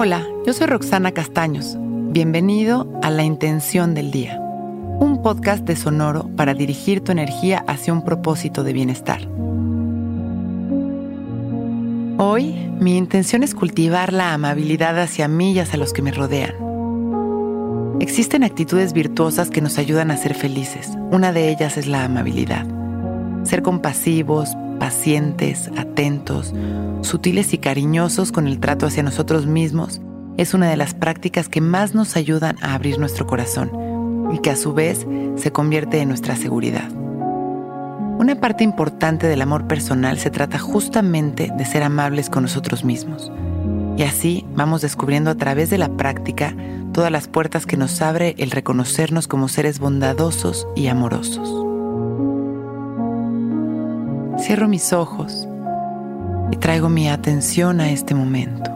Hola, yo soy Roxana Castaños. Bienvenido a La Intención del Día, un podcast de Sonoro para dirigir tu energía hacia un propósito de bienestar. Hoy, mi intención es cultivar la amabilidad hacia mí y hacia los que me rodean. Existen actitudes virtuosas que nos ayudan a ser felices. Una de ellas es la amabilidad. Ser compasivos, pacientes, atentos, sutiles y cariñosos con el trato hacia nosotros mismos es una de las prácticas que más nos ayudan a abrir nuestro corazón y que a su vez se convierte en nuestra seguridad. Una parte importante del amor personal se trata justamente de ser amables con nosotros mismos. Y así vamos descubriendo a través de la práctica todas las puertas que nos abre el reconocernos como seres bondadosos y amorosos. Cierro mis ojos y traigo mi atención a este momento.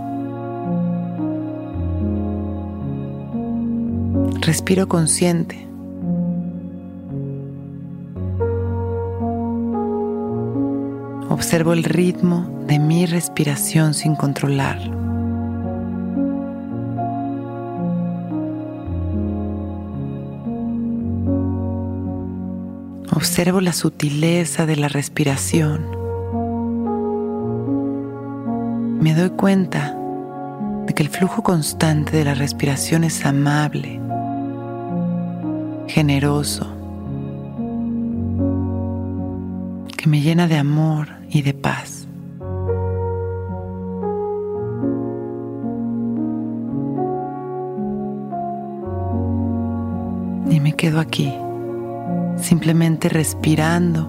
Respiro consciente. Observo el ritmo de mi respiración sin controlarlo. Observo la sutileza de la respiración. Me doy cuenta de que el flujo constante de la respiración es amable, generoso, que me llena de amor y de paz. Y me quedo aquí simplemente respirando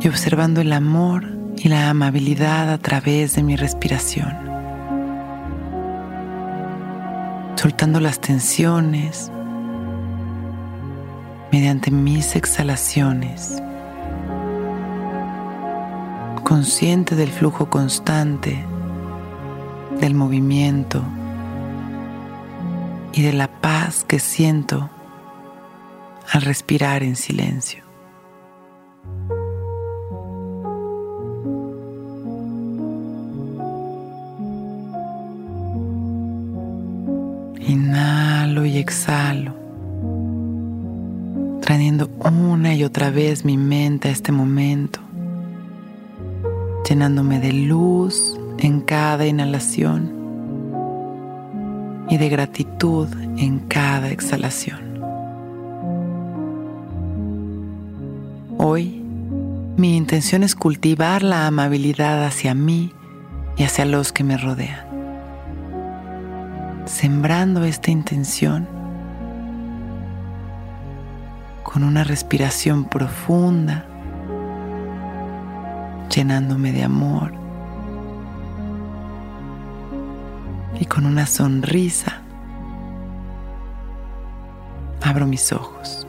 y observando el amor y la amabilidad a través de mi respiración. Soltando las tensiones mediante mis exhalaciones. Consciente del flujo constante, del movimiento y de la paz que siento al respirar en silencio. Inhalo y exhalo, trayendo una y otra vez mi mente a este momento, llenándome de luz en cada inhalación y de gratitud en cada exhalación. Hoy, mi intención es cultivar la amabilidad hacia mí y hacia los que me rodean. Sembrando esta intención con una respiración profunda, llenándome de amor y con una sonrisa abro mis ojos.